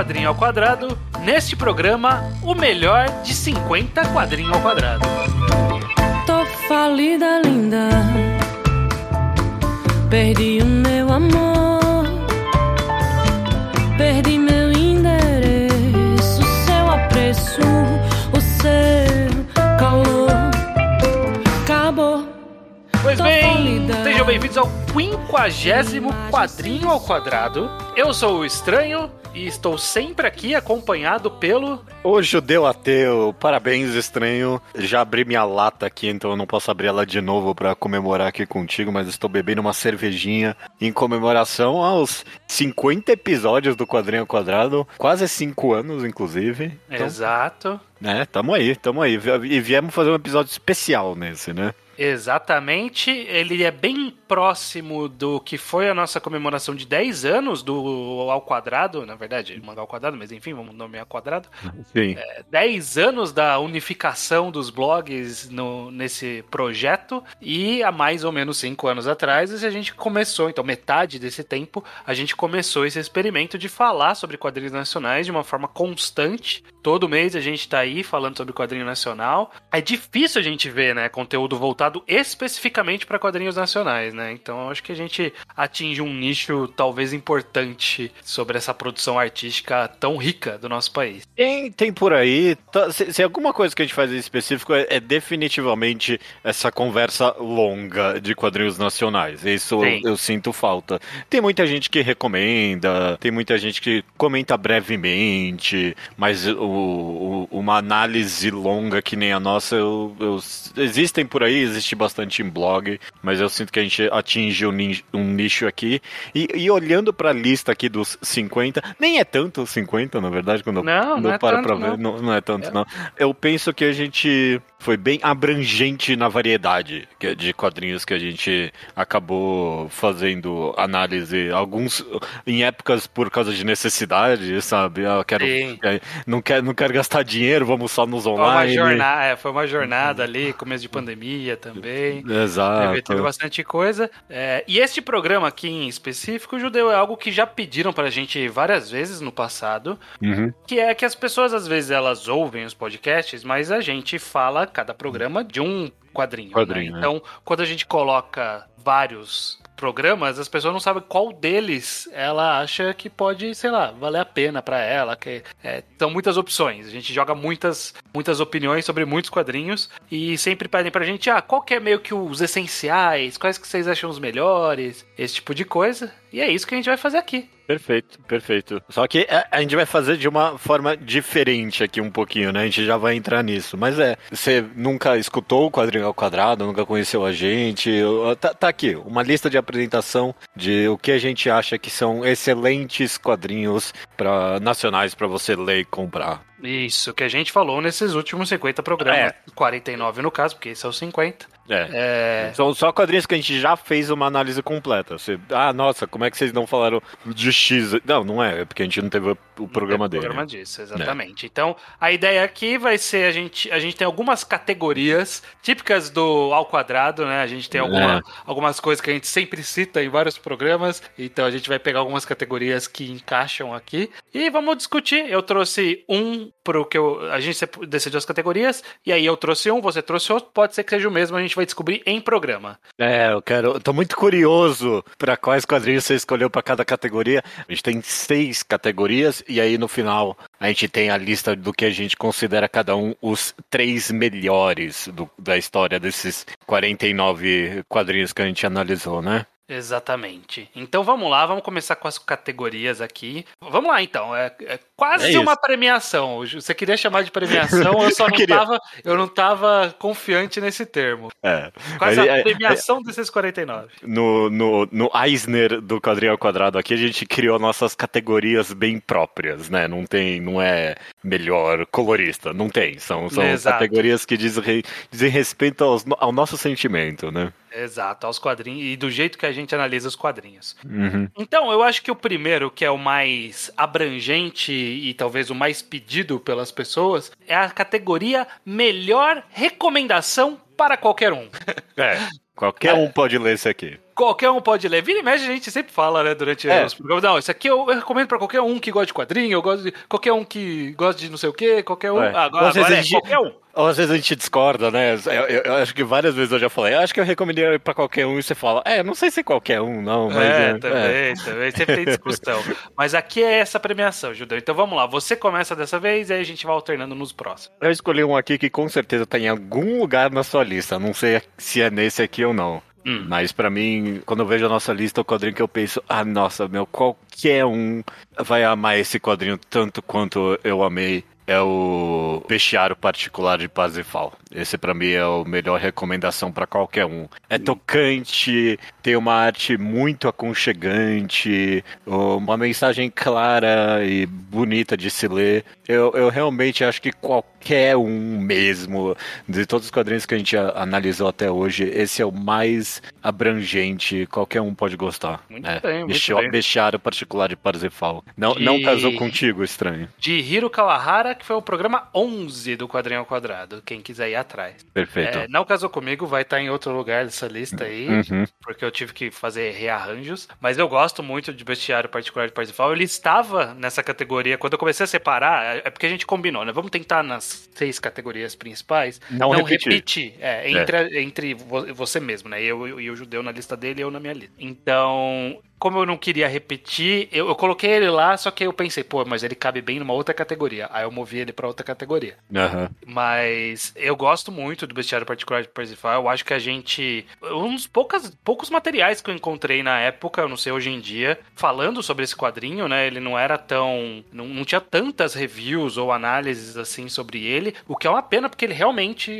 Quadrinho ao Quadrado. Neste programa, o melhor de 50 quadrinhos ao quadrado. Tô falida, linda. Perdi o meu amor. Perdi meu endereço, seu apreço, o seu calor. Acabou. Pois Tô bem, falida. sejam bem-vindos ao 50 Quadrinho ao Quadrado. Eu sou o Estranho e estou sempre aqui acompanhado pelo. Ô judeu ateu, parabéns estranho. Já abri minha lata aqui, então eu não posso abrir ela de novo pra comemorar aqui contigo, mas estou bebendo uma cervejinha em comemoração aos 50 episódios do Quadrinho Quadrado, quase 5 anos, inclusive. Então, Exato. né, tamo aí, tamo aí. E viemos fazer um episódio especial nesse, né? Exatamente, ele é bem próximo do que foi a nossa comemoração de 10 anos do Ao Quadrado, na verdade, mangá ao quadrado, mas enfim, vamos nomear quadrado. Sim. 10 anos da unificação dos blogs no, nesse projeto e há mais ou menos 5 anos atrás a gente começou, então metade desse tempo, a gente começou esse experimento de falar sobre quadrinhos nacionais de uma forma constante. Todo mês a gente tá aí falando sobre quadrinho nacional. É difícil a gente ver, né, conteúdo voltado especificamente para quadrinhos nacionais, né? Então acho que a gente atinge um nicho talvez importante sobre essa produção artística tão rica do nosso país. Tem, tem por aí. tá- se, se alguma coisa que a gente faz em específico é, é definitivamente essa conversa longa de quadrinhos nacionais. Isso eu, eu sinto falta. Tem muita gente que recomenda, tem muita gente que comenta brevemente, mas o, o- uma análise longa que nem a nossa, eu, eu- existem por aí, existe bastante em blog, mas eu sinto que a gente atinge um, nin- um nicho aqui. E, e olhando pra lista aqui dos 50, nem é tanto 50, na verdade, quando eu Não, não não é para tanto, pra ver, não. não, não é tanto, É. não. Eu penso que a gente foi bem abrangente na variedade de quadrinhos que a gente acabou fazendo análise. Alguns em épocas por causa de necessidade, sabe? Ah, quero, não, quero, não quero gastar dinheiro, vamos só nos Foi uma online. jornada, é, foi uma jornada ali, começo de pandemia também. Exato. Teve, teve bastante coisa. É, e este programa aqui em específico, Judeu, é algo que já pediram pra gente várias vezes no passado, Uhum. que é que as pessoas às vezes elas ouvem os podcasts, mas a gente fala cada programa de um quadrinho. Quadrinho, né? né? Então, quando a gente coloca vários programas, as pessoas não sabem qual deles ela acha que pode, sei lá, valer a pena pra ela. Que é, são muitas opções. A gente joga muitas, muitas opiniões sobre muitos quadrinhos e sempre pedem pra gente, ah, qual que é meio que os essenciais, quais que vocês acham os melhores, esse tipo de coisa. E é isso que a gente vai fazer aqui. Perfeito, perfeito. Só que a, gente vai fazer de uma forma diferente aqui um pouquinho, né? A gente já vai entrar nisso. Mas é, você nunca escutou o Quadrinho ao Quadrado, nunca conheceu a gente. Tá, tá aqui, uma lista de apresentação de o que a gente acha que são excelentes quadrinhos pra, nacionais para você ler e comprar. Isso, que a gente falou nesses últimos 50 programas. É. 49 no caso, porque esse é o 50. É. É. São só quadrinhos que a gente já fez uma análise completa. Você, ah, nossa, como é que vocês não falaram de X? Não, não é, é porque a gente não teve o programa dele. programa disso, exatamente. Então, a ideia aqui vai ser a gente, a gente tem algumas categorias típicas do ao quadrado, né? A gente tem alguma- É. algumas coisas que a gente sempre cita em vários programas, então a gente vai pegar algumas categorias que encaixam aqui e vamos discutir. Eu trouxe um pro que eu, a gente decidiu as categorias e aí eu trouxe um, você trouxe outro, pode ser que seja o mesmo, a gente vai descobrir em programa. É, eu quero. Eu tô muito curioso pra quais quadrinhos você escolheu pra cada categoria. A gente tem seis categorias e aí no final a gente tem a lista do que a gente considera cada um os três melhores do- da história desses 49 quadrinhos que a gente analisou, né? Exatamente. Então vamos lá, vamos começar com as categorias aqui. Vamos lá então, é, é quase É uma premiação. Você queria chamar de premiação, eu só não queria. tava, eu não tava confiante nesse termo. É. Quase Mas, a é, premiação desses 49. No, no, no Eisner do quadrinho ao quadrado aqui, a gente criou nossas categorias bem próprias, né? Não tem, não é melhor colorista, não tem. São, são Exato. categorias que dizem, dizem respeito aos ao nosso sentimento, né? Exato, aos quadrinhos e do jeito que a gente analisa os quadrinhos. Uhum. Então, eu acho que o primeiro, que é o mais abrangente e talvez o mais pedido pelas pessoas, é a categoria melhor recomendação para qualquer um. É, qualquer um pode ler isso aqui. qualquer um pode ler. Vira e mexe, a gente sempre fala, né, durante É. os programas. Não, isso aqui eu, eu recomendo pra qualquer um que gosta de quadrinho, eu gosto de qualquer um que gosta de não sei o quê, qualquer um. É. Agora, Às vezes agora a é gente- qualquer um. Ou às vezes a gente discorda, né? Eu, eu- eu acho que várias vezes eu já falei, "Eu acho que eu recomendaria pra qualquer um e você fala, é, não sei se qualquer um, não, mas. é, é, também, também. Sempre tem discussão. Mas aqui é essa premiação, Judeu. Então vamos lá. Você começa dessa vez e aí a gente vai alternando nos próximos. Eu escolhi um aqui que com certeza tá em algum lugar na sua lista. Não sei se é nesse aqui ou não. Hum. Mas pra mim, quando eu vejo a nossa lista, o quadrinho que eu penso, ah, nossa, meu, qualquer um vai amar esse quadrinho tanto quanto eu amei. É o Bestiário Particular de Parsifal. Esse pra mim é a melhor recomendação pra qualquer um. É tocante, tem uma arte muito aconchegante, uma mensagem clara e bonita de se ler. Eu, eu realmente acho que qualquer um mesmo, de todos os quadrinhos que a gente analisou até hoje, esse é o mais abrangente, qualquer um pode gostar. Muito É, bem, muito bem. Bestiário Particular de Parsifal. Não, De- não casou contigo, estranho. De Hiro Kawahara, que foi o programa 11 do Quadrinho ao Quadrado. Quem quiser ir atrás. Perfeito. É, não casou comigo, vai estar em outro lugar dessa lista aí. Uhum. porque eu tive que fazer rearranjos. Mas eu gosto muito de Bestiário Particular de Parsifal. Ele estava nessa categoria. Quando eu comecei a separar, é porque a gente combinou, né? Vamos tentar nas seis categorias principais. Não repetir. repetir. É, entre, a- entre vo- você mesmo, né? Eu e o judeu na lista dele e eu na minha lista. Então. Como eu não queria repetir, eu, eu coloquei ele lá, só que eu pensei, pô, mas ele cabe bem numa outra categoria. Aí eu movi ele pra outra categoria. Aham. Mas eu gosto muito do Bestiário Particular de Parsifal. Eu acho que a gente. Um dos poucas, poucos materiais que eu encontrei na época, eu não sei hoje em dia, falando sobre esse quadrinho, né? Ele não era tão. Não, não tinha tantas reviews ou análises assim sobre ele. O que é uma pena, porque ele realmente.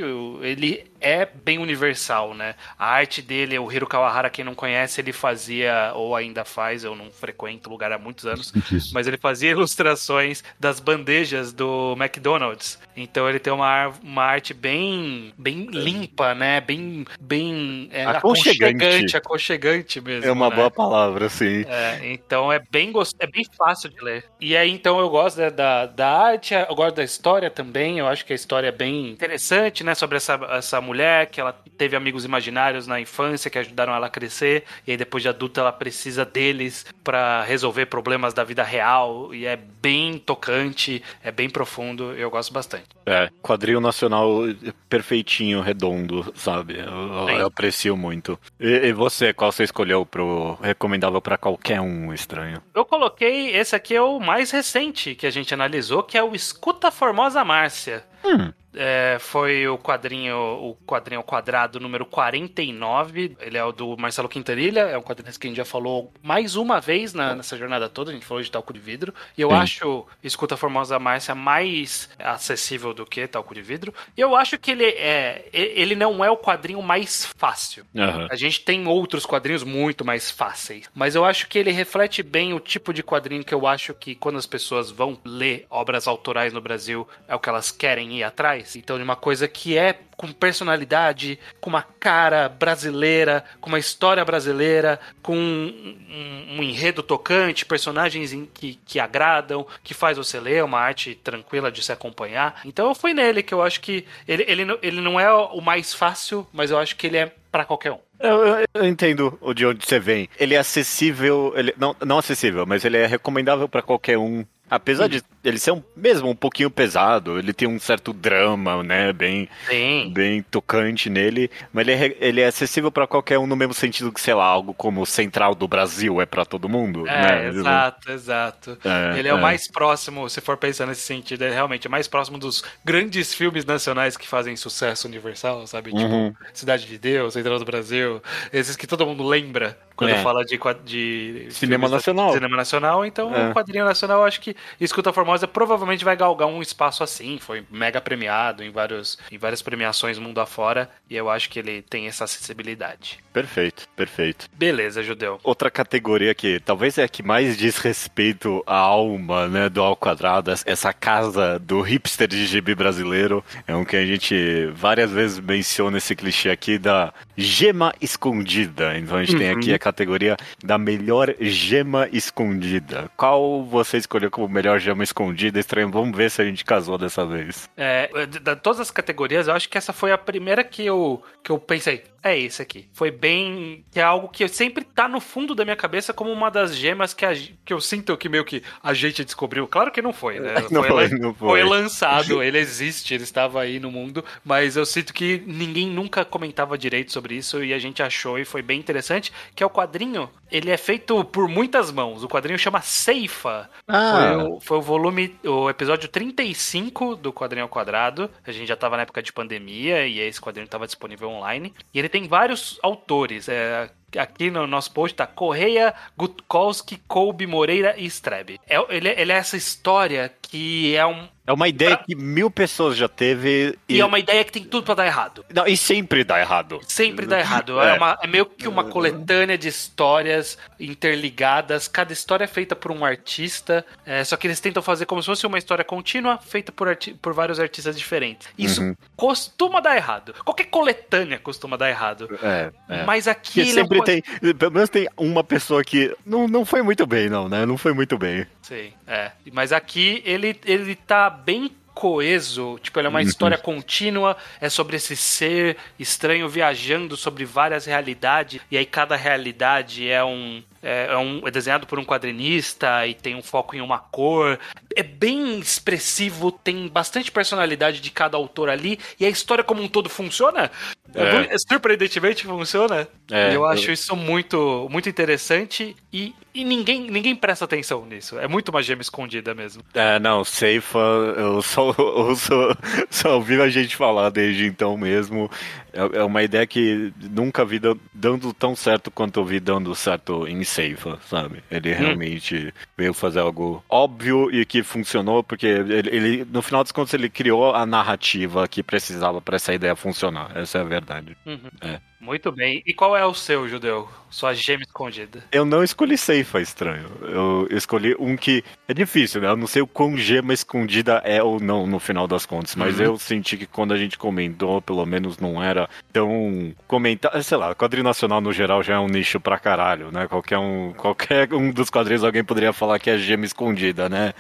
Ele é bem universal, né? A arte dele, o Hiro Kawahara, quem não conhece, ele fazia, ou ainda faz, eu não frequento o lugar há muitos anos, mas ele fazia ilustrações das bandejas do McDonald's. Então ele tem uma, uma arte bem, bem limpa, né? Bem, bem é, Aconchegante. aconchegante, aconchegante mesmo. É uma né? boa palavra, sim. É, então é bem, gos- é bem fácil de ler. E aí, então, eu gosto da, da, da arte, eu gosto da história também. Eu acho que a história é bem interessante, né? Sobre essa, essa mulher que ela teve amigos imaginários na infância que ajudaram ela a crescer. E aí, depois de adulta, ela precisa deles pra resolver problemas da vida real. E é bem tocante, é bem profundo. Eu gosto bastante. É, quadril nacional perfeitinho, redondo, sabe? Eu, eu aprecio muito. E, e você, qual você escolheu pro recomendável pra qualquer um estranho? Eu coloquei, esse aqui é o mais recente que a gente analisou, que é o Escuta Formosa Márcia. Hum. É, foi o quadrinho, o quadrinho quadrado número 49. Ele é o do Marcelo Quintanilha, é um quadrinho que a gente já falou mais uma vez na- nessa jornada toda. A gente falou de Talco de Vidro. E eu Sim. acho Escuta Formosa Márcia mais acessível do que Talco de Vidro. E eu acho que ele é. Ele não é o quadrinho mais fácil. Aham. A gente tem outros quadrinhos muito mais fáceis, mas eu acho que ele reflete bem o tipo de quadrinho que eu acho que quando as pessoas vão ler obras autorais no Brasil é o que elas querem ir atrás. Então, de uma coisa que é com personalidade, com uma cara brasileira, com uma história brasileira, com um, um- um enredo tocante, personagens em- que, que agradam, que faz você ler, uma arte tranquila de se acompanhar. Então, eu fui nele, que eu acho que ele, ele, não- ele não é o mais fácil, mas eu acho que ele é pra qualquer um. Eu, eu- eu entendo o de onde você vem. Ele é acessível, ele, não, não acessível, mas ele é recomendável pra qualquer um. Apesar de ele ser um, mesmo um pouquinho pesado, ele tem um certo drama, né, bem, Sim. bem tocante nele, mas ele é, ele é acessível pra qualquer um no mesmo sentido que, sei lá, algo como Central do Brasil é pra todo mundo, É, né? exato, exato. É, ele é, o é. mais próximo, se for pensar nesse sentido, é realmente mais próximo dos grandes filmes nacionais que fazem sucesso universal, sabe? Uhum. Tipo, Cidade de Deus, Central do Brasil, esses que todo mundo lembra quando É. fala de, de Cinema da- nacional. Cinema nacional, então É. o quadrinho nacional, acho que Escuta Formosa provavelmente vai galgar um espaço assim, foi mega premiado em, vários, em várias premiações mundo afora, e eu acho que ele tem essa acessibilidade. Perfeito, perfeito. Beleza, Judeu. Outra categoria que talvez é a que mais diz respeito à alma, né, do Ao Quadrado, essa casa do hipster de gibi brasileiro, é um que a gente várias vezes menciona esse clichê aqui da gema escondida. Então a gente tem aqui a categoria da melhor gema escondida. Qual você escolheu como melhor gema escondida? Estranho, vamos ver se a gente casou dessa vez. É, de, de todas as categorias, eu acho que essa foi a primeira que eu, que eu pensei, é esse aqui. Foi bem. que é algo que sempre tá no fundo da minha cabeça como uma das gemas que, a, que eu sinto que meio que a gente descobriu. Claro que não foi, né? Não foi, foi, não foi. foi lançado, ele existe, ele estava aí no mundo, mas eu sinto que ninguém nunca comentava direito sobre isso e a gente achou e foi bem interessante, que é o quadrinho, ele é feito por muitas mãos. O quadrinho chama Ceifa. Ah. Foi, o, foi o volume, o episódio 35 do Quadrinho ao Quadrado. A gente já estava na época de pandemia e esse quadrinho estava disponível online. E ele tem vários autores. É, aqui no nosso post tá Correia, Gutkowski, Kolbe, Moreira e Strebe. É, ele, ele é essa história que é um. É uma ideia Pra- que mil pessoas já teve E é uma ideia que tem tudo pra dar errado. Não, e sempre dá errado. Sempre dá errado. É, É. uma- é meio que uma coletânea de histórias interligadas. Cada história é feita por um artista. é, só que eles tentam fazer como se fosse uma história contínua feita por, arti- por vários artistas diferentes. Isso Uhum. costuma dar errado. Qualquer coletânea costuma dar errado. É, é. Mas aqui é sempre tem, pelo menos tem uma pessoa que não, não foi muito bem, não, né? Não foi muito bem. Sim, é. Mas aqui ele, ele tá bem coeso, tipo, ele é uma história contínua, é sobre esse ser estranho viajando sobre várias realidades, e aí cada realidade é um é, é um é desenhado por um quadrinista e tem um foco em uma cor. É bem expressivo, tem bastante personalidade de cada autor ali, e a história como um todo funciona. É. É. Surpreendentemente funciona. É, E eu acho eu- isso muito, muito interessante e, e ninguém, ninguém presta atenção nisso. É muito uma gema escondida mesmo. É, não, Seifa, eu só, eu só, só ouvi a gente falar desde então mesmo. É, é uma ideia que nunca vi dan- dando tão certo quanto eu vi dando certo em Seifa, sabe? Ele realmente veio fazer algo óbvio e que funcionou, porque ele, ele, no final das contas, ele criou a narrativa que precisava para essa ideia funcionar. Essa é a verdade. É. Muito bem. E qual é o seu, Judeu? Sua gema escondida. Eu não escolhi Seifa, estranho. Eu escolhi um que é difícil, né? Eu não sei o quão gema escondida é ou não no final das contas, mas eu senti que quando a gente comentou, pelo menos não era tão comentar, sei lá, quadrinho nacional no geral já é um nicho pra caralho, né? Qualquer um, qualquer um dos quadrinhos alguém poderia falar que é gema escondida, né?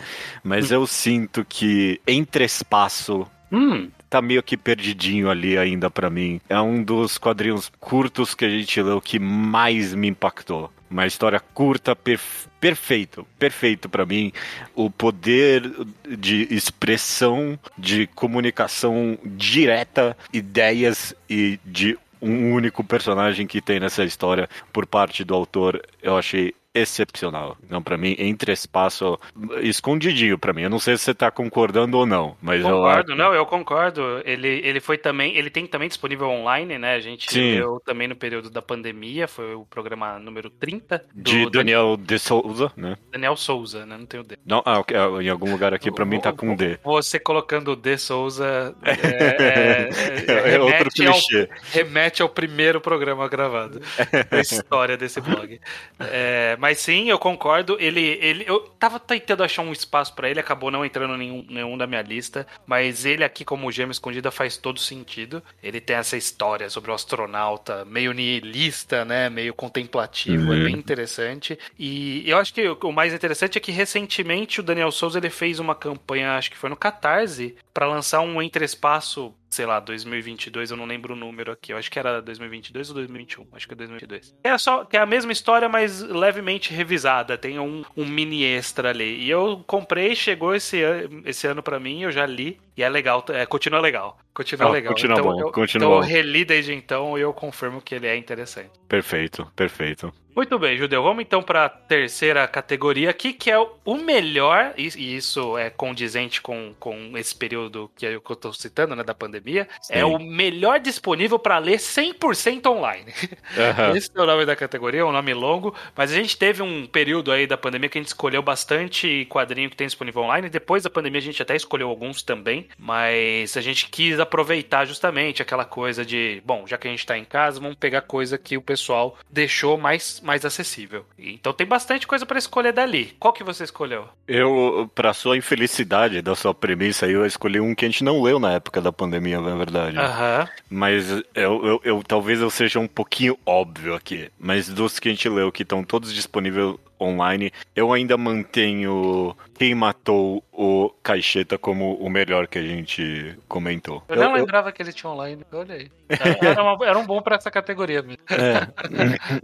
Mas eu sinto que entre espaço Hum, tá meio que perdidinho ali ainda pra mim. É um dos quadrinhos curtos que a gente leu que mais me impactou. Uma história curta, perf- perfeito, perfeito pra mim. O poder de expressão, de comunicação direta, ideias e de um único personagem que tem nessa história por parte do autor, eu achei excepcional. Então, pra mim, entre espaço escondidinho pra mim. Eu não sei se você tá concordando ou não, mas eu concordo, não, eu concordo. Ele, ele foi também, ele tem também disponível online, né? A gente Sim. leu também no período da pandemia, foi o programa número 30 do de Daniel de Souza, né? Daniel Souza, né? Não tem o D. Não, ah, ok, ah, em algum lugar aqui pra mim tá com D. Você colocando o D Souza é, é- É outro remete, ao, clichê. remete ao primeiro programa gravado da história desse blog. É, mas sim, eu concordo. Ele, ele, eu tava tentando achar um espaço pra ele, acabou não entrando nenhum, nenhum da minha lista. Mas ele aqui, como gema escondida, faz todo sentido. Ele tem essa história sobre o astronauta meio nihilista, né? Meio contemplativo. É bem interessante. E eu acho que o mais interessante é que recentemente o Daniel Souza ele fez uma campanha, acho que foi no Catarse, pra lançar um entre-espaço, sei lá, 2022, eu não lembro o número aqui. Eu acho que era 2022 ou 2021, acho que é 2022. É só que é a mesma história, mas levemente revisada, tem um, um mini extra ali. E eu comprei, chegou esse, an- esse ano pra mim, eu já li e é legal, é, continua legal. Continua Ah, legal. continua então, bom, eu, continua então eu reli desde então e eu confirmo que ele é interessante. Perfeito, perfeito. Muito bem, Judeu. Vamos então para a terceira categoria aqui, que é o- melhor, e isso é condizente com, com esse período que eu estou citando, né, da pandemia. Sim. É o melhor disponível para ler 100% online. Aham. Esse é o nome da categoria, é um nome longo, mas a gente teve um período aí da pandemia que a gente escolheu bastante quadrinho que tem disponível online. Depois da pandemia a gente até escolheu alguns também, mas a gente quis aproveitar justamente aquela coisa de, bom, já que a gente tá em casa, vamos pegar coisa que o pessoal deixou mais, mais acessível. Então tem bastante coisa para escolher dali. Qual que você escolheu? Eu, pra sua infelicidade da sua premissa eu escolhi um que a gente não leu na época da pandemia, na verdade. Aham. Mas eu, eu, eu- talvez eu seja um pouquinho óbvio aqui. Mas dos que a gente leu, que estão todos disponíveis online. Eu ainda mantenho quem matou o Caixeta como o melhor que a gente comentou. Eu, não lembrava que ele tinha online, olha aí. Era, uma- era um bom pra essa categoria mesmo.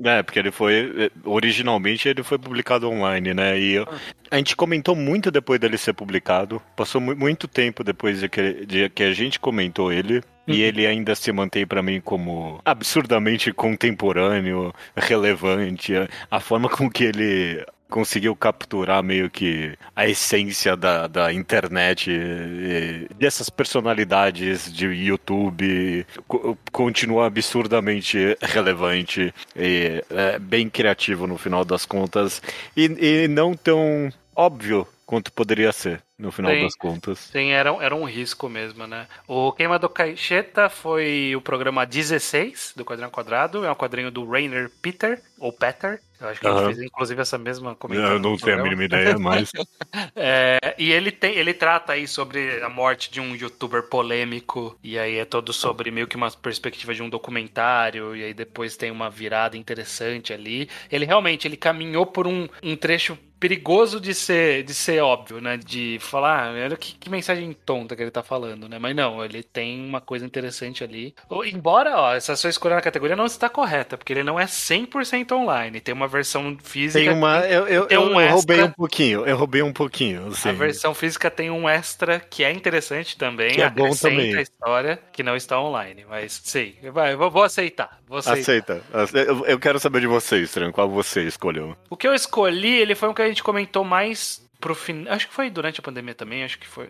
É, porque ele foi. Originalmente ele foi publicado online, né? E eu- a gente comentou muito depois dele ser publicado. Passou mu- muito tempo depois de que, de que a gente comentou ele. E ele ainda se mantém pra mim como absurdamente contemporâneo, relevante. A, a forma com que ele conseguiu capturar meio que a essência da, da internet, e dessas personalidades de YouTube, co- continua absurdamente relevante e é, bem criativo no final das contas. E, e não tão óbvio quanto poderia ser no final Sim. das contas. Sim, era, um- era um risco mesmo, né? O Queima do Caixeta foi o programa 16 do Quadrinho Quadrado. É um quadrinho do Rainer Peter, ou Peter. Eu acho que a Aham. gente fez, inclusive, essa mesma comentário. Eu não tenho a mínima ideia, mas É, e ele tem, ele trata aí sobre a morte de um youtuber polêmico, e aí é todo sobre meio que uma perspectiva de um documentário, e aí depois tem uma virada interessante ali. Ele realmente ele caminhou por um, um trecho perigoso de ser, de ser óbvio, né? De falar, ah, olha que, que mensagem tonta que ele tá falando, né? Mas não, ele tem uma coisa interessante ali. Ou- Embora, ó, essa sua escolha na categoria não está correta, porque ele não é 100% online. Tem uma versão física. tem uma. Eu, eu, tem um eu roubei extra. um pouquinho, eu roubei um pouquinho. Assim. A versão física tem um extra que é interessante também, Que é bom também. a história, que não está online. Mas sim, vai, vou, vou aceitar. Vou aceitar. Aceita. Ace- Eu, eu quero saber de vocês, Tran, qual você escolheu. O que eu escolhi, ele foi um que a gente comentou mais pro final. Acho que foi durante a pandemia também, acho que foi.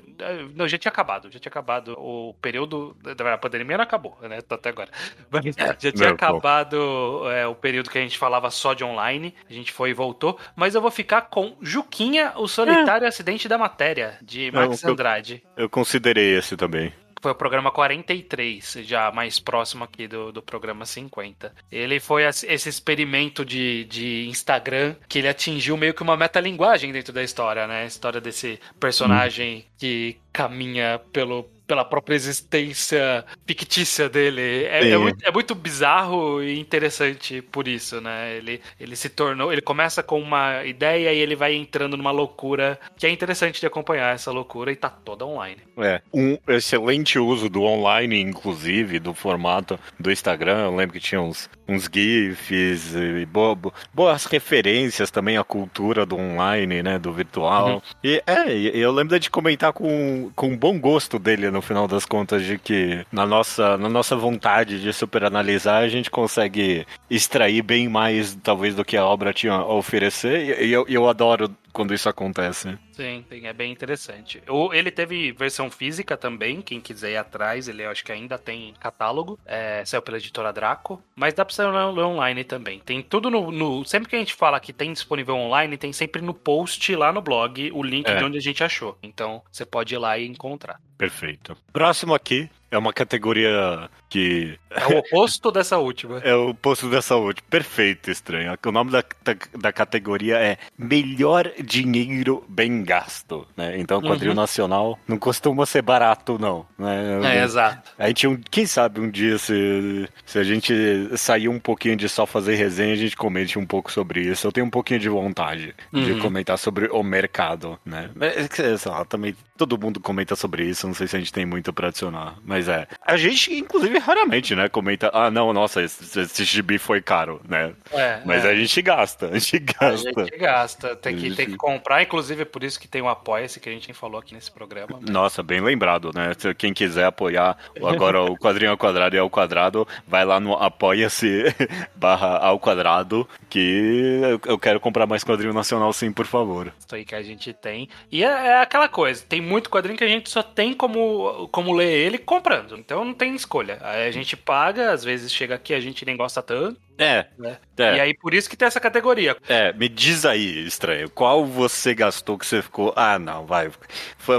Não, já tinha acabado, já tinha acabado. O período. A pandemia não acabou, né? Até agora. Mas já tinha Não, acabado é, o período que a gente falava só de online. A gente foi e voltou. Mas eu vou ficar com Juquinha, o solitário acidente da matéria, de Max eu- Andrade. Eu considerei esse também. Foi o programa 43, já mais próximo aqui do, do programa 50. Ele foi esse experimento de, de Instagram que ele atingiu meio que uma metalinguagem dentro da história, né? A história desse personagem que caminha pelo, pela própria existência fictícia dele. É, é muito, é muito bizarro e interessante por isso, né? Ele, ele se tornou. Ele começa com uma ideia e ele vai entrando numa loucura que é interessante de acompanhar essa loucura e tá toda online. É, um excelente uso do online, inclusive, do formato do Instagram. Eu lembro que tinha uns, uns GIFs e bo- bo- boas referências também à cultura do online, né? Do virtual. E é, eu lembro de comentar com, com bom gosto dele no final das contas, de que na nossa, na nossa vontade de superanalisar, a gente consegue extrair bem mais, talvez, do que a obra tinha a oferecer. E eu, eu adoro quando isso acontece. Sim, é bem interessante. Ele teve versão física também, quem quiser ir atrás, ele acho que ainda tem catálogo, é, saiu pela editora Draco, mas dá pra você ler online também. Tem tudo no, no- Sempre que a gente fala que tem disponível online, tem sempre no post lá no blog o link É. de onde a gente achou. Então você pode ir lá e encontrar. Perfeito. Próximo aqui é uma categoria que É o oposto dessa última. é o posto da saúde. Perfeito, estranho. O nome da, da, da categoria é Melhor Dinheiro Bem Gasto. Né? Então, quadril Uhum. nacional não costuma ser barato, não. Né? É, exato. A gente, um- quem sabe um dia, se, se a gente sair um pouquinho de só fazer resenha, a gente comente um pouco sobre isso. Eu tenho um pouquinho de vontade de Uhum. comentar sobre o mercado, né? Mas, sei lá, também todo mundo comenta sobre isso, não sei se a gente tem muito pra adicionar. Mas é. A gente, inclusive, raramente, né, comenta, ah, não, nossa, esse, esse gibi foi caro, né? É, Mas é. a gente gasta, a gente A gasta. gente gasta, tem A que, gente- tem que comprar, inclusive é por isso que tem o Apoia-se que a gente falou aqui nesse programa. Nossa, bem lembrado, né? Quem quiser apoiar agora o quadrinho ao quadrado e ao quadrado, vai lá no apoia-se barra ao quadrado, que eu- quero comprar mais quadrinho nacional sim, por favor. Isso aí que a gente tem. E é, é aquela coisa, tem muito quadrinho que a gente só tem como, como ler ele comprando. Então não tem escolha. Aí a gente paga, às vezes chega aqui a gente nem gosta tanto, É, né? É. E aí por isso que tem essa categoria. é, me diz aí, estranho, qual você gastou que você ficou, ah não, vai,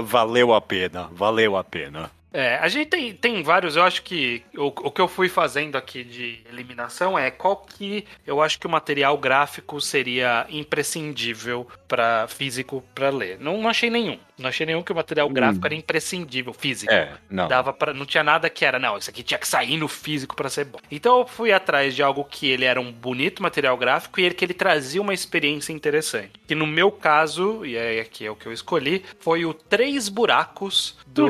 valeu a pena, valeu a pena. É, a gente tem, tem vários, eu acho que o, o que eu fui fazendo aqui de eliminação é qual que eu acho que o material gráfico seria imprescindível para físico para ler. Não, não achei nenhum. Não achei nenhum que o material gráfico era imprescindível, físico. É, não. Dava para não tinha nada que era, não, isso aqui tinha que sair no físico para ser bom. Então eu fui atrás de algo que ele era um bonito material gráfico e ele, que ele trazia uma experiência interessante. Que no meu caso, e aí aqui é o que eu escolhi, foi o Três Buracos do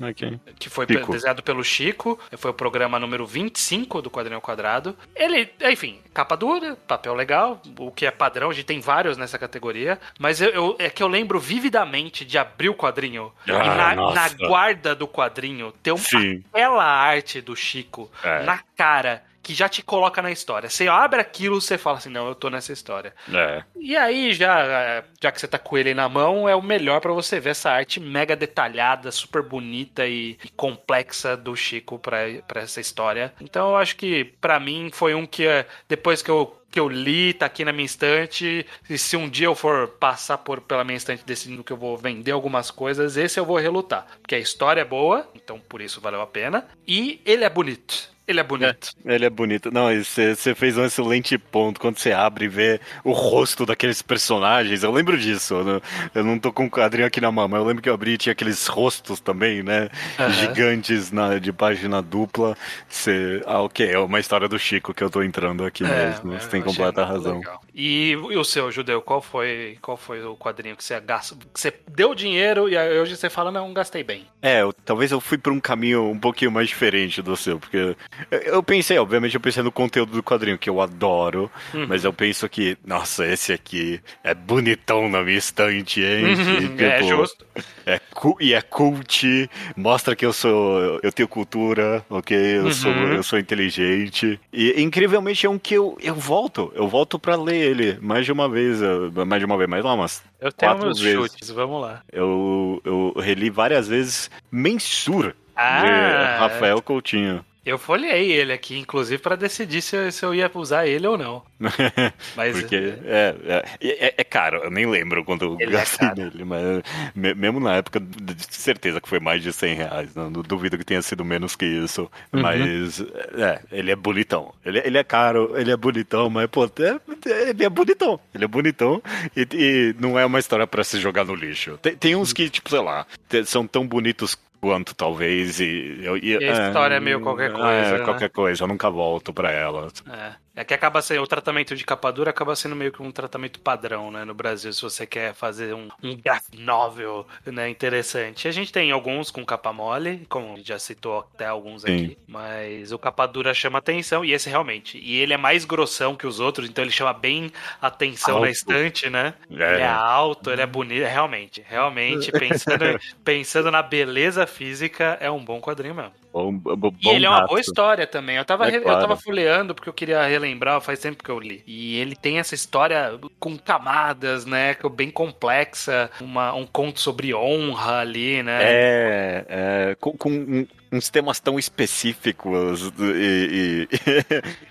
Ok. que foi Chico. desenhado pelo Chico, foi o programa número 25 do Quadrinho Quadrado. Ele, enfim, capa dura, papel legal, o que é padrão, a gente tem vários nessa categoria, mas eu, eu- é que eu lembro vividamente de abrir o quadrinho e Ah, na, nossa. na guarda do quadrinho ter um, Sim. aquela arte do Chico É. na cara que já te coloca na história. Você abre aquilo, você fala assim, não, eu tô nessa história. É. E aí, já, já que você tá com ele na mão, é o melhor pra você ver essa arte mega detalhada, super bonita e, e complexa do Chico pra pra essa história. Então eu acho que pra mim foi um que eh, depois que eu que eu li, tá aqui na minha estante. E se um dia eu for passar por pela minha estante decidindo que eu vou vender algumas coisas, esse eu vou relutar. Porque a história é boa, então por isso valeu a pena. E ele é bonito. Ele é bonito. Ele é bonito. Não, você fez um excelente ponto quando você abre e vê o rosto daqueles personagens. Eu lembro disso. Eu não, eu não tô com o quadrinho aqui na mão, mas eu lembro que eu abri e tinha aqueles rostos também, né? Aham. Gigantes na, de página dupla. Você, ah, ok, é uma história do Chico que eu tô entrando aqui mesmo. Você tem É, completa razão. legal. E, e o seu, Judeu, qual foi, qual foi o quadrinho que você gastou? Que você deu dinheiro e hoje você fala, não, gastei bem. É, eu- talvez eu fui por um caminho um pouquinho mais diferente do seu, porque eu, pensei, obviamente, eu pensei no conteúdo do quadrinho, que eu adoro, Uhum. mas eu penso que, nossa, esse aqui é bonitão na minha estante, hein? E, é tipo, justo. é cu- e é cult, mostra que eu sou, eu tenho cultura, ok? Eu, Uhum. sou, eu sou inteligente. E incrivelmente é um que eu, eu volto, eu volto pra ler ele mais de uma vez, mais de uma vez, mais lá, umas Eu tenho quatro meus vezes. chutes, vamos lá. eu, eu reli várias vezes Mensura Ah, de Rafael Coutinho. Eu folhei ele aqui, inclusive, pra decidir se eu, se eu ia usar ele ou não. Mas Porque é, é, é, é caro, eu nem lembro quando eu é gastei caro. nele, mas me- mesmo na época, de certeza que foi mais de 100 reais. Não, duvido que tenha sido menos que isso. Uhum. Mas é, ele é bonitão. Ele, ele é caro, ele é bonitão, mas pô, é- ele é bonitão. Ele é bonitão e, e não é uma história pra se jogar no lixo. Tem, tem uns que, tipo, sei lá, são tão bonitos quanto talvez e, eu- e, E a história é meio qualquer coisa, É, né? qualquer coisa, eu nunca volto pra ela. É. É que acaba sendo o tratamento de capa dura acaba sendo meio que um tratamento padrão, né, no Brasil, se você quer fazer um, um graphic novel, né, interessante. A gente tem alguns com capa mole, como já citou até alguns Sim. aqui, mas o capa dura chama atenção e esse realmente. E ele é mais grossão que os outros, então ele chama bem atenção na Alto. estante, né? É. Ele é alto, ele é bonito, realmente, realmente, pensando, pensando na beleza física, é um bom quadrinho mesmo. Bom, bom, E ele é uma boa história também. Eu tava, É re- eu claro. tava folheando porque eu queria relembrar, faz tempo que eu li. E ele tem essa história com camadas, né? que é Bem complexa. Uma, um conto sobre honra ali, né? É, é, com, com uns temas tão específicos e, e-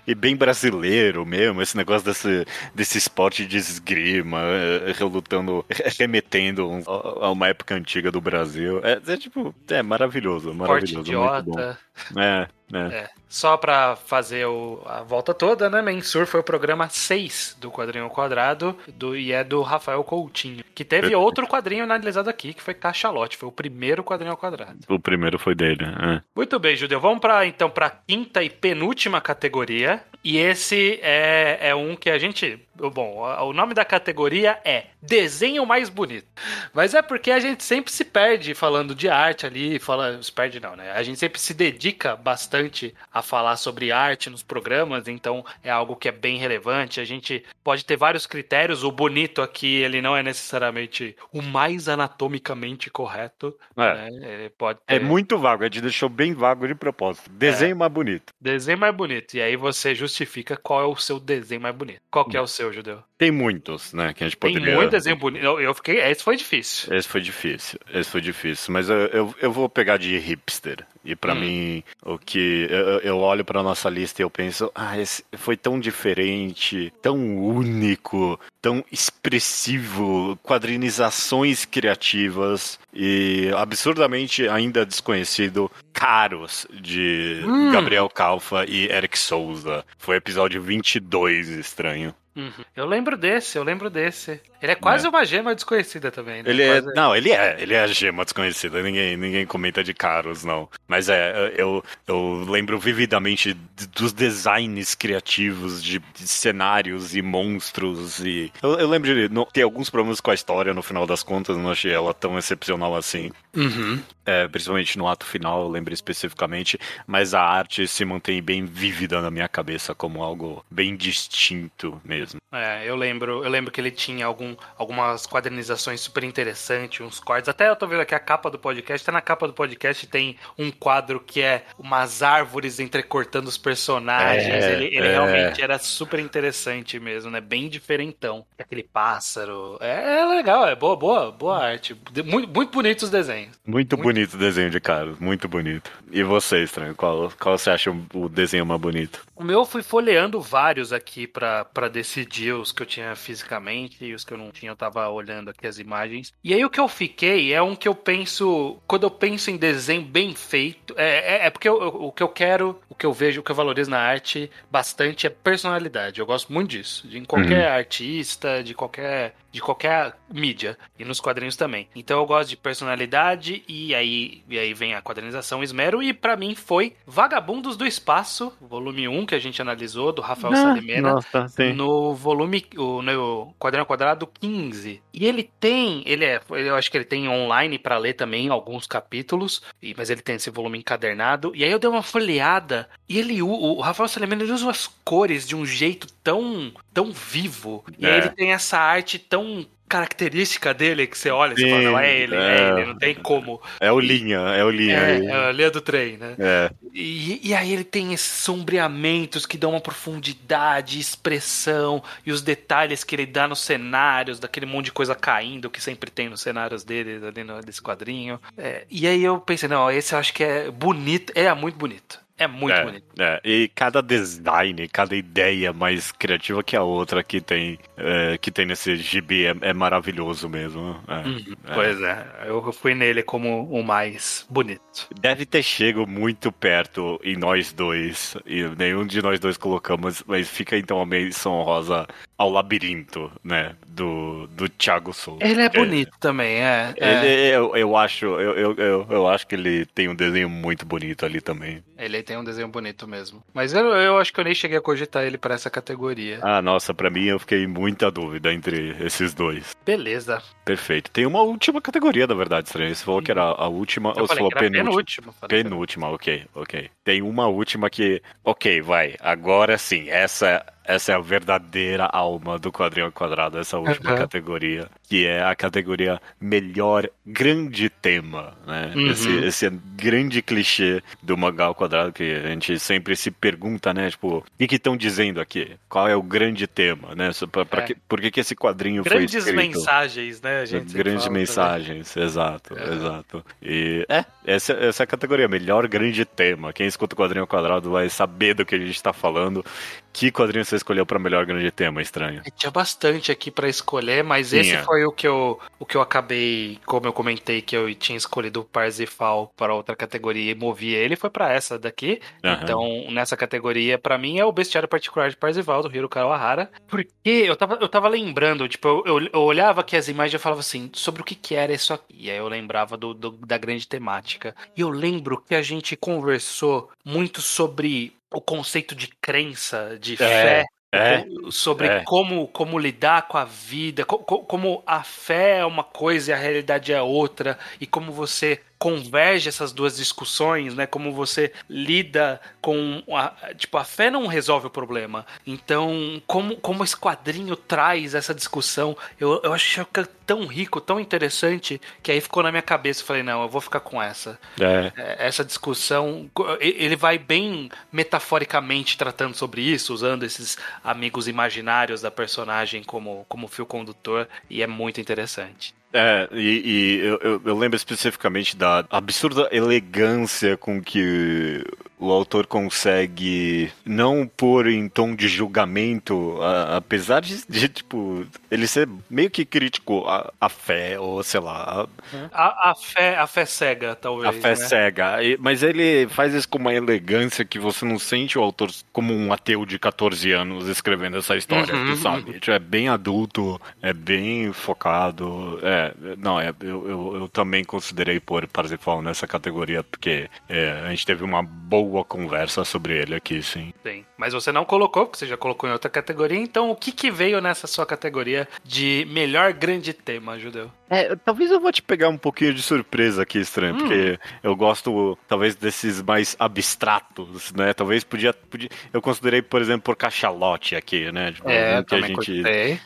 e bem brasileiro mesmo, esse negócio desse, desse esporte de esgrima, é, relutando, remetendo a uma época antiga do Brasil. É, é tipo, é maravilhoso, maravilhoso, muito bom. idiota. É, é. É. Só pra fazer o- a volta toda, né? Mensur foi o programa 6 do Quadrinho ao Quadrado do, e é do Rafael Coutinho. Que teve outro quadrinho analisado aqui, que foi Cachalote. Foi o primeiro Quadrinho ao Quadrado. O primeiro foi dele. é. Muito bem, Judeu. Vamos para então para quinta e penúltima categoria. E esse é, é um que a gente. Bom, o nome da categoria é Desenho Mais Bonito. Mas é porque a gente sempre se perde falando de arte ali. Fala, se perde não, né? A gente sempre se dedica bastante a falar sobre arte nos programas. Então é algo que é bem relevante. A gente pode ter vários critérios. O bonito aqui, ele não é necessariamente o mais anatomicamente correto. É. né? Pode É ter- muito vago, a gente deixou bem vago de propósito. Desenho mais bonito. Desenho mais bonito. E aí você justifica qual é o seu desenho mais bonito. Qual que é o seu, Judeu? Tem muitos, né, que a gente Tem poderia... muito desenho bonito. Eu, eu fiquei. Esse foi difícil. Esse foi difícil, esse foi difícil, mas eu, eu, eu vou pegar de hipster. E pra Hum. mim, o que eu, eu olho pra nossa lista e eu penso, ah, esse foi tão diferente, tão único, tão expressivo, quadrinizações criativas e absurdamente ainda desconhecido, caros de Hum. Gabriel Calfa e Eric Souza. Foi episódio 22, estranho. Uhum. Eu lembro desse, eu lembro desse. Ele é quase uma gema desconhecida também, né? Ele é, Quase- não, ele é, ele é a gema desconhecida, ninguém, ninguém comenta de caros, não. Mas é, eu, eu lembro vividamente dos designs criativos de, de cenários e monstros e... Eu, eu lembro de não- ter alguns problemas com a história no final das contas, não achei ela tão excepcional assim. Uhum. É, principalmente no ato final, eu lembro especificamente, mas a arte se mantém bem vívida na minha cabeça como algo bem distinto mesmo. É, eu lembro, eu lembro que ele tinha algum, algumas quadrinizações super interessantes, uns cortes. Até eu tô vendo aqui a capa do podcast. Até na capa do podcast tem um quadro que é umas árvores entrecortando os personagens. É, ele ele é. realmente era super interessante mesmo, né? Bem diferentão. Aquele pássaro. É, é legal, é boa, boa, boa arte. Muito, muito bonitos os desenhos. Muito bonito o desenho de Carlos, muito bonito. E você, Estranho, qual, qual você acha o desenho mais bonito? O meu eu fui folheando vários aqui pra pra decidir os que eu tinha fisicamente e os que eu não tinha. Eu tava olhando aqui as imagens. E aí o que eu fiquei é um que eu penso. Quando eu penso em desenho bem feito. É, é, é porque eu- eu- o que eu quero, o que eu vejo, o que eu valorizo na arte bastante é personalidade. Eu gosto muito disso. De em qualquer artista, de qualquer. De qualquer mídia. E nos quadrinhos também. Então eu gosto de personalidade e aí, e aí vem a quadrinização esmero. E pra mim foi Vagabundos do Espaço, volume 1 que a gente analisou, do Rafael Salimena. Nossa. No volume, o, no quadrinho quadrado 15. E ele tem, ele é, eu acho que ele tem online pra ler também alguns capítulos, e- mas ele tem esse volume encadernado. E aí eu dei uma folheada e ele, o, o Rafael Salimena, usa as cores de um jeito tão, tão vivo. E aí É. ele tem essa arte tão característica dele que você olha e fala, não, é ele, é. é. ele, não tem como. É o Linha, é o Linha. É, é a linha do trem, né? É. E, e aí ele tem esses sombreamentos que dão uma profundidade, expressão e os detalhes que ele dá nos cenários, daquele monte de coisa caindo que sempre tem nos cenários dele, ali no, desse quadrinho. É, e aí eu pensei, não, esse eu acho que é bonito, é muito bonito. É muito é, bonito. é. E cada design, cada ideia mais criativa que a outra que tem, é, que tem nesse gibi é, é maravilhoso mesmo. É. Uhum. Pois é, eu fui nele como o mais bonito. Deve ter chego muito perto em nós dois, e nenhum de nós dois colocamos, mas fica então a menção honrosa ao labirinto, né, do, do Thiago Souza. Ele é bonito também, é. é. Ele, eu, eu acho, eu, eu, eu, eu acho que ele tem um desenho muito bonito ali também. Ele tem um desenho bonito mesmo. Mas eu, eu acho que eu nem cheguei a cogitar ele pra essa categoria. Ah, nossa, pra mim eu fiquei muita dúvida entre esses dois. Beleza. Perfeito. Tem uma última categoria, na verdade, estranho. Você falou que era a última, Eu ou você falou penúltima? Penúltima, ok, ok. Tem uma última que. Ok, vai. Agora sim, essa, essa é a verdadeira alma do quadrinho ao quadrado, essa última Uhum. categoria. Que é a categoria melhor grande tema, né? Uhum. Esse, esse grande clichê do mangá ao quadrado que a gente sempre se pergunta, né? Tipo, o que estão dizendo aqui? Qual é o grande tema, né? Pra, pra É. que, por que, que esse quadrinho Grandes foi escrito? mensagens, né? Gente Grandes mensagens, exato, É. exato. E é, essa, essa é a categoria, melhor grande tema. Quem escuta o quadrinho ao quadrado vai saber do que a gente tá falando. Que quadrinho você escolheu pra melhor grande tema, estranho? também. Tinha bastante aqui pra escolher, mas esse foi o que eu o que eu acabei, como eu comentei que eu tinha escolhido o Parzifal para outra categoria e movi ele, foi pra essa daqui. Aham. Então, nessa categoria, pra mim, é o bestiário particular de Parzival, do Hiro Kawahara. Porque eu tava, eu tava lembrando, tipo, eu, eu, eu olhava aqui as imagens e eu falava assim, sobre o que que era isso aqui. E aí eu lembrava do, do- da grande temática. E eu lembro que a gente conversou muito sobre o conceito de crença, de fé. É, sobre é. como, como lidar com a vida, co- co- como a fé é uma coisa e a realidade é outra, e como você converge essas duas discussões, né? Como você lida com a, tipo a fé não resolve o problema. Então, como como esse quadrinho traz essa discussão, eu, eu acho que é tão rico, tão interessante, que aí ficou na minha cabeça, eu falei, não, eu vou ficar com essa. é. É, essa discussão, ele vai bem metaforicamente tratando sobre isso, usando esses amigos imaginários da personagem como, como fio condutor, e é muito interessante. É, e, e eu, eu- lembro especificamente da absurda elegância com que o autor consegue não pôr em tom de julgamento, a- apesar de, de, tipo, ele ser meio que crítico à, à fé, ou sei lá, A, a fé, a fé cega, a, talvez. a fé né? cega. Mas ele faz isso com uma elegância que você não sente o autor como um ateu de 14 anos escrevendo essa história, Uhum, sabe? Tipo, É bem adulto, é bem focado. É, não, é, eu, eu, eu também considerei pôr Parsifal nessa categoria, porque é, a gente teve uma boa conversa sobre ele aqui, sim. Sim. Mas você não colocou, porque você já colocou em outra categoria. Então, o que, que veio nessa sua categoria de melhor grande tema, Judeu? É, talvez eu vou te pegar um pouquinho de surpresa aqui, estranho, Hum. porque eu gosto, talvez, desses mais abstratos, né? Talvez podia, podia. Eu considerei, por exemplo, por cachalote aqui, né? Tipo, um que a gente curtei.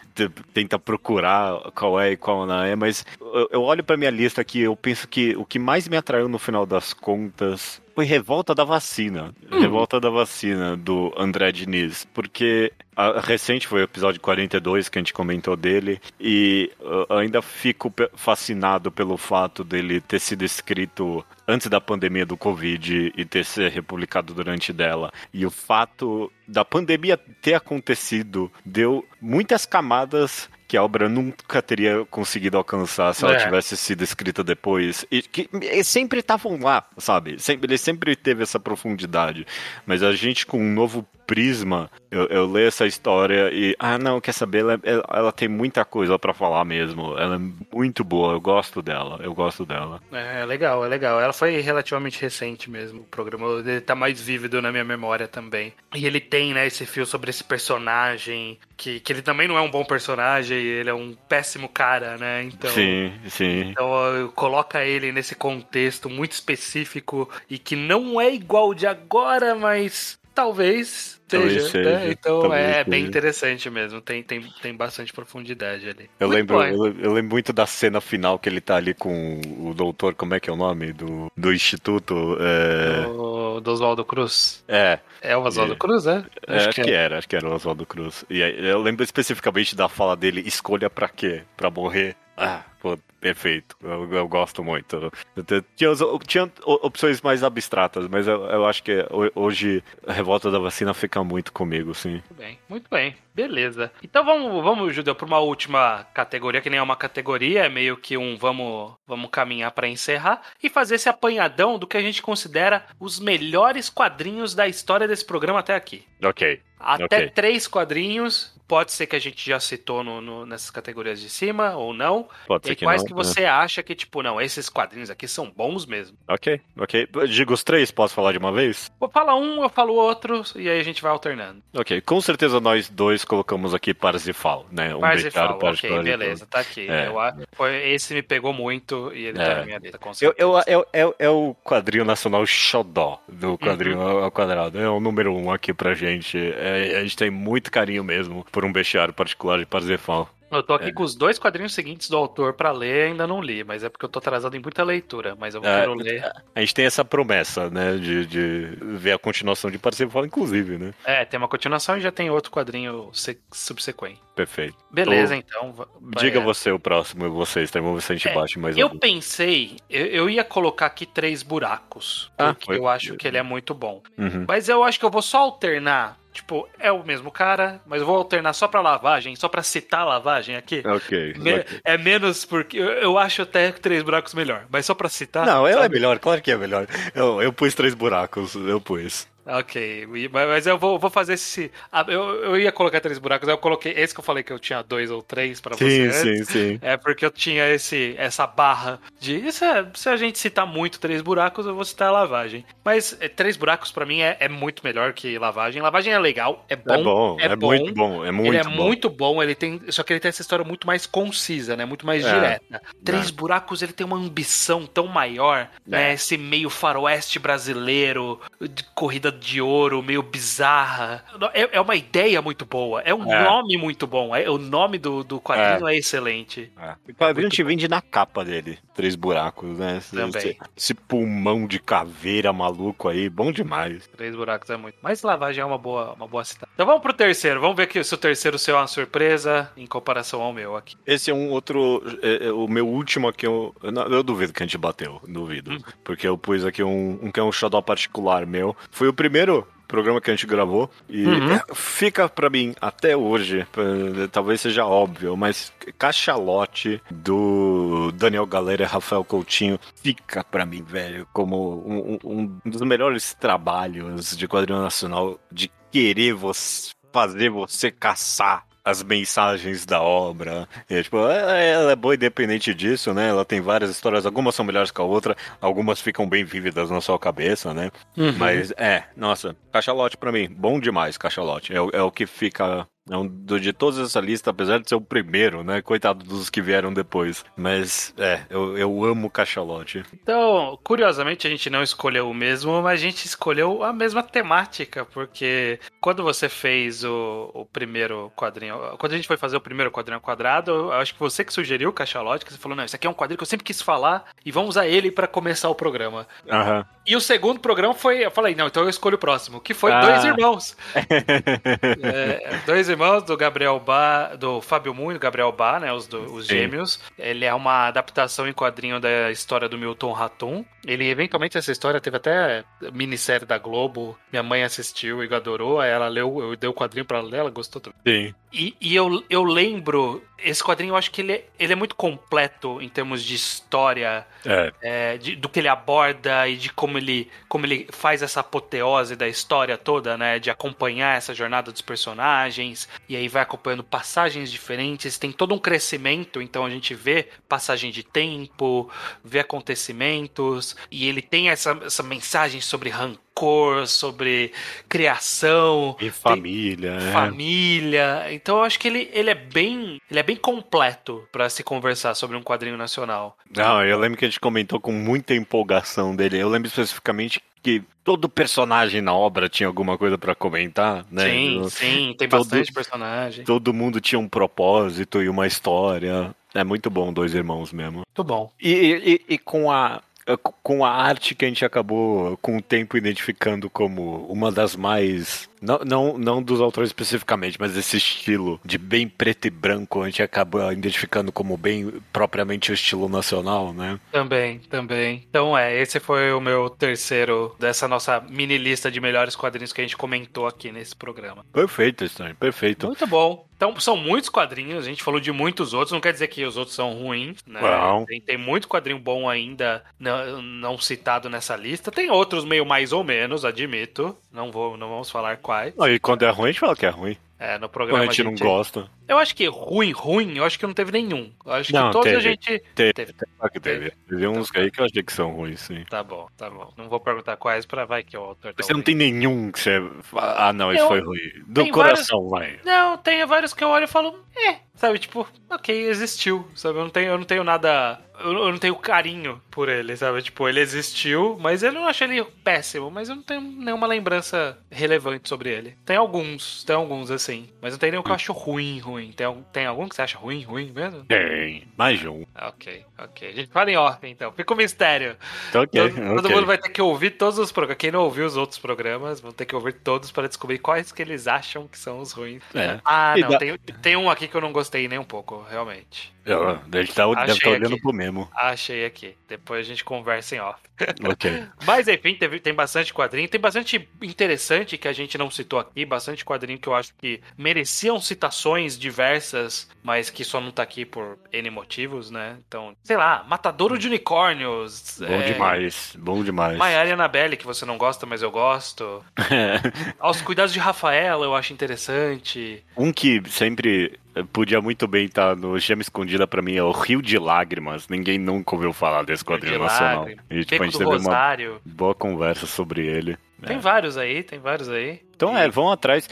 tenta procurar qual é e qual não é, mas eu, eu olho pra minha lista aqui, eu penso que o que mais me atraiu no final das contas foi Revolta da Vacina. Revolta da Vacina, do André Diniz. Porque a, recente foi o episódio 42 que a gente comentou dele, e uh, ainda fico fascinado pelo fato dele ter sido escrito antes da pandemia do Covid e ter sido republicado durante dela. E o fato da pandemia ter acontecido deu muitas camadas que a obra nunca teria conseguido alcançar se ela É. tivesse sido escrita depois. E que e sempre estavam lá, sabe? Sempre, ele sempre teve essa profundidade. Mas a gente com um novo prisma, eu, eu leio essa história e, ah, não, quer saber? Ela, ela, ela tem muita coisa pra falar mesmo. Ela é muito boa, eu gosto dela, eu gosto dela. É legal, é legal. Ela foi relativamente recente mesmo. O programa ele tá mais vívido na minha memória também. E ele tem, né, esse fio sobre esse personagem, que, que ele também não é um bom personagem, ele é um péssimo cara, né? Então. Sim, sim. Então coloca ele nesse contexto muito específico e que não é igual de agora, mas talvez Talvez seja. né? Então talvez é bem seja. interessante mesmo. Tem, tem, tem bastante profundidade ali. Eu Muito lembro, eu, eu lembro muito da cena final que ele tá ali com o doutor, como é que é o nome? Do, do instituto. É, O do Oswaldo Cruz. é, É o Oswaldo É. Cruz, é? é, acho, que, era, acho que era o Oswaldo Cruz. E aí, eu lembro especificamente da fala dele: escolha pra quê? Pra morrer? Ah, pô, perfeito. Eu, eu gosto muito. Tinha, tinha opções mais abstratas, mas eu, eu acho que ho- hoje a revolta da vacina fica muito comigo, sim. Muito bem, muito bem. Beleza. Então vamos, vamos Judeu, para uma última categoria, que nem é uma categoria, é meio que um vamos, vamos caminhar para encerrar e fazer esse apanhadão do que a gente considera os melhores quadrinhos da história desse programa até aqui. Ok. Até Ok. três quadrinhos. Pode ser que a gente já citou no, no- nessas categorias de cima ou não. Pode E ser que quais não. que né? você acha que, tipo, não, esses quadrinhos aqui são bons mesmo. Ok, ok. Digo os três, posso falar de uma vez? Vou falar um, eu falo outro, e aí a gente vai alternando. Ok, com certeza nós dois colocamos aqui Parsifal, né? Um beijário ok, beleza, tá aqui. É. Eu, foi, esse me pegou muito e ele É. tá na minha lista, com Eu, certeza. eu, é, é, é o quadrinho nacional xodó do quadrinho Uhum. ao quadrado. É o número um aqui pra gente. É, a gente tem muito carinho mesmo por um bestiário particular de Parsifal. Eu tô aqui É. com os dois quadrinhos seguintes do autor pra ler, ainda não li, mas é porque eu tô atrasado em muita leitura, mas eu É, quero ler. A gente tem essa promessa, né? De, de ver a continuação de Parsifal, inclusive, né? É, tem uma continuação e já tem outro quadrinho se- subsequente. Perfeito. Beleza, Ô, então. va- Diga vai- você o próximo, você, vamos ver se a gente É, bate mais Eu algum. pensei, eu, eu ia colocar aqui três buracos, Ah, porque foi. eu acho que ele é muito bom. Uhum. Mas eu acho que eu vou só alternar. Tipo, é o mesmo cara, mas eu vou alternar só pra lavagem, só pra citar a lavagem aqui. Ok. Me- ok. É menos porque. Eu, eu acho até três buracos melhor, mas só pra citar. Não, ela é sabe? melhor, claro que é melhor. Eu, eu pus três buracos, eu pus. Ok, mas eu vou, vou fazer esse. ah, Eu, eu ia colocar três buracos, eu coloquei esse que eu falei que eu tinha dois ou três pra você. Sim, antes. sim, sim. É porque eu tinha esse, essa barra de. Isso é- se a gente citar muito três buracos, eu vou citar a lavagem. Mas é, três buracos pra mim é, é muito melhor que lavagem. Lavagem é legal, é bom. é bom, é, muito bom, é muito ele é bom. muito bom, ele tem. Só que ele tem essa história muito mais concisa, né? Muito mais É. direta. Três buracos, ele tem uma ambição tão maior, né? É. Esse meio faroeste brasileiro, de corrida de ouro, meio bizarra. É, é uma ideia muito boa, é um É. nome muito bom. É, o nome do, do quadrinho é, excelente. É. O quadrinho te vende na capa dele. Três buracos, né? Esse, Também. esse- esse pulmão de caveira maluco aí, bom demais. Três buracos é muito. Mas lavagem é uma boa, uma boa cidade. Então vamos pro terceiro. Vamos ver que se o terceiro seu é uma surpresa em comparação ao meu aqui. Esse é um outro. é, é, o meu último aqui, eu, eu, duvido que a gente bateu. Duvido. Uhum. Porque eu pus aqui um, um que é um xodó particular meu. Foi o primeiro programa que a gente gravou. E Uhum. é, fica pra mim até hoje. talvez seja óbvio, mas Cachalote do Daniel Galera e Rafael Coutinho fica pra mim, velho, como um, um- um dos melhores trabalhos de quadrinho nacional de querer você fazer você caçar as mensagens da obra. E, tipo, é- ela é boa independente disso, né? Ela tem várias histórias, algumas são melhores que a outra, algumas ficam bem vívidas na sua cabeça, né? Mas é, nossa, cachalote pra mim, bom demais, cachalote. É, é o que fica. É um de todos essa lista, apesar de ser o primeiro, né? Coitado dos que vieram depois. Mas é, eu, eu amo cachalote. Então, curiosamente, a gente não escolheu o mesmo, mas a gente escolheu a mesma temática, porque quando você fez o, o primeiro quadrinho, quando a gente foi fazer o primeiro quadrinho ao quadrado, eu acho que você que sugeriu o Cachalote, que você falou, não, isso aqui é um quadrinho que eu sempre quis falar e vamos usar ele pra começar o programa. Aham. E o segundo programa foi, eu falei, não, então eu escolho o próximo, que foi Ah. Dois Irmãos. É, dois irmãos do Gabriel Bá, do Fábio Moon e do Gabriel Bá, né, os, do- os gêmeos. Ele é uma adaptação em quadrinho da história do Milton Ratum. Ele, eventualmente, essa história teve até minissérie da Globo. Minha mãe assistiu e adorou. Aí ela leu, eu dei o quadrinho pra ela ler, ela gostou também. Sim. E, e eu, eu lembro, esse quadrinho eu acho que ele é, ele é muito completo em termos de história, É. é, de- do que ele aborda e de como ele, como ele faz essa apoteose da história toda, né? De acompanhar essa jornada dos personagens, e aí vai acompanhando passagens diferentes, tem todo um crescimento, então a gente vê passagem de tempo, vê acontecimentos, e ele tem essa, essa mensagem sobre rancor, sobre criação, E família, né? família. Então eu acho que ele, ele é bem ele é bem completo pra se conversar sobre um quadrinho nacional. Não, eu lembro que a gente comentou com muita empolgação dele. Eu lembro especificamente que todo personagem na obra tinha alguma coisa pra comentar, né? sim, Eu- sim, tem todo- bastante personagem. Todo mundo tinha um propósito e uma história. É muito bom, Dois Irmãos mesmo. Muito bom. E, e- e com a com a arte que a gente acabou com o tempo identificando como uma das mais não, não, não dos autores especificamente, mas esse estilo de bem preto e branco, a gente acabou identificando como bem propriamente o estilo nacional, né? Também, também. Então é, esse foi o meu terceiro dessa nossa mini lista de melhores quadrinhos que a gente comentou aqui nesse programa. Perfeito, Stan, perfeito. Muito bom. Então, são muitos quadrinhos, a gente falou de muitos outros, não quer dizer que os outros são ruins, né? Não. Tem, tem muito quadrinho bom ainda não, não citado nessa lista. Tem outros meio mais ou menos, admito. Não vou, não vamos falar quais. Aí quando é ruim, a gente fala que é ruim. É, no Quando programa a gente não gosta. Eu acho que ruim, ruim, eu acho que não teve nenhum. Eu acho Não, que todos a teve. gente. Teve, Teve. Que teve. Teve uns aí que eu achei que são ruins, sim. Tá bom, tá bom. Não vou perguntar quais pra vai que o autor tá Você não ouvindo. tem nenhum que você. Ah, não, esse Eu- foi ruim. Do coração, vai. Não, tem vários que eu olho e falo, é, sabe, tipo, ok, existiu, sabe? Eu não tenho, eu não tenho nada. Eu, não tenho carinho por ele, sabe? Tipo, ele existiu, mas eu não acho ele péssimo, mas eu não tenho nenhuma lembrança relevante sobre ele. Tem alguns, tem alguns assim, mas não tem nenhum que eu acho ruim, ruim. Tem, algum- tem algum que você acha ruim, ruim mesmo? Tem. Mais de um. Ok, ok. A gente fala em off, então. Fica um mistério. Então, ok. Todo, todo ok. mundo vai ter que ouvir todos os programas. Quem não ouviu os outros programas, vão ter que ouvir todos para descobrir quais que eles acham que são os ruins. É. Ah, não. dá- Tem, tem um aqui que eu não gostei nem um pouco, realmente. Eu- Ele tá, deve Achei estar olhando aqui. pro memo. Achei aqui. Depois a gente conversa em off. Ok. Mas enfim, teve- tem bastante quadrinho. Tem bastante interessante que a gente não citou aqui. Bastante quadrinho que eu acho que mereciam citações diversas, mas que só não tá aqui por N motivos, né? Então, sei lá, Matadouro de Unicórnios. Bom é, demais. Bom demais. Maiara e Annabelle, que você não gosta, mas eu gosto. Aos Cuidados de Rafaela, eu acho interessante. um que sempre podia muito bem estar no Gema Escondida pra mim é o Rio de Lágrimas. Ninguém nunca ouviu falar desse quadrinho nacional. Lágrimas, E tipo, a gente teve uma Rosário. boa conversa sobre ele. Tem É. vários aí, tem vários aí. Então é, vão atrás.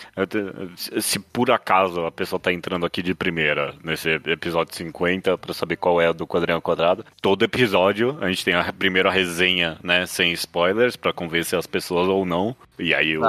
Se por acaso a pessoa tá entrando aqui de primeira nesse episódio 50 para saber qual é o do quadrinho ao quadrado, todo episódio a gente tem a primeira resenha, né, sem spoilers para convencer as pessoas ou não. E aí o,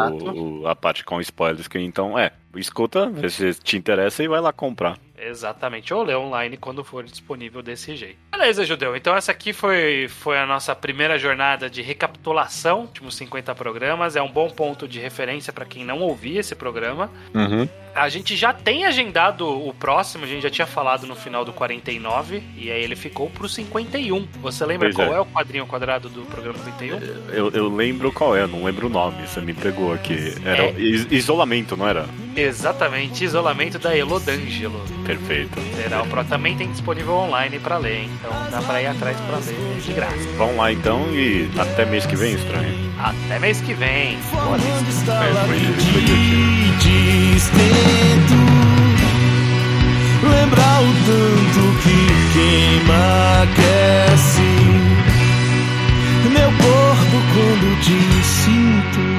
o, a parte com spoilers que então é, escuta, vê se te interessa e vai lá comprar. Exatamente, ou ler online quando for disponível desse jeito. Beleza, Judeu. Então essa aqui foi, foi a nossa primeira jornada de recapitulação, últimos 50 programas. É um bom ponto de referência para quem não ouvia esse programa. Uhum. A gente já tem agendado o próximo, a gente já tinha falado no final do 49, e aí ele ficou pro 51. Você lembra pois qual é. é. o quadrinho quadrado do programa 51? Eu, eu lembro qual é, não lembro o nome, você me pegou aqui. Era é. isolamento, não era? Exatamente, isolamento da Elodângelo. Perfeito. Será o Pro também tem disponível online para ler, então dá para ir atrás para ler de graça. Vamos lá então e até mês que vem, estranho. Até mês que vem. Boa tento lembrar o tanto que queima aquece meu corpo quando te sinto.